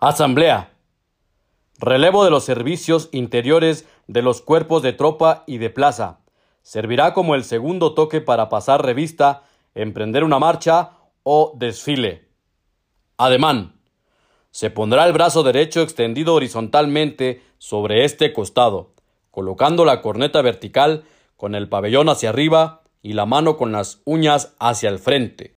Asamblea. Relevo de los servicios interiores de los cuerpos de tropa y de plaza. Servirá como el segundo toque para pasar revista, emprender una marcha o desfile. Ademán. Se pondrá el brazo derecho extendido horizontalmente sobre este costado, colocando la corneta vertical con el pabellón hacia arriba y la mano con las uñas hacia el frente.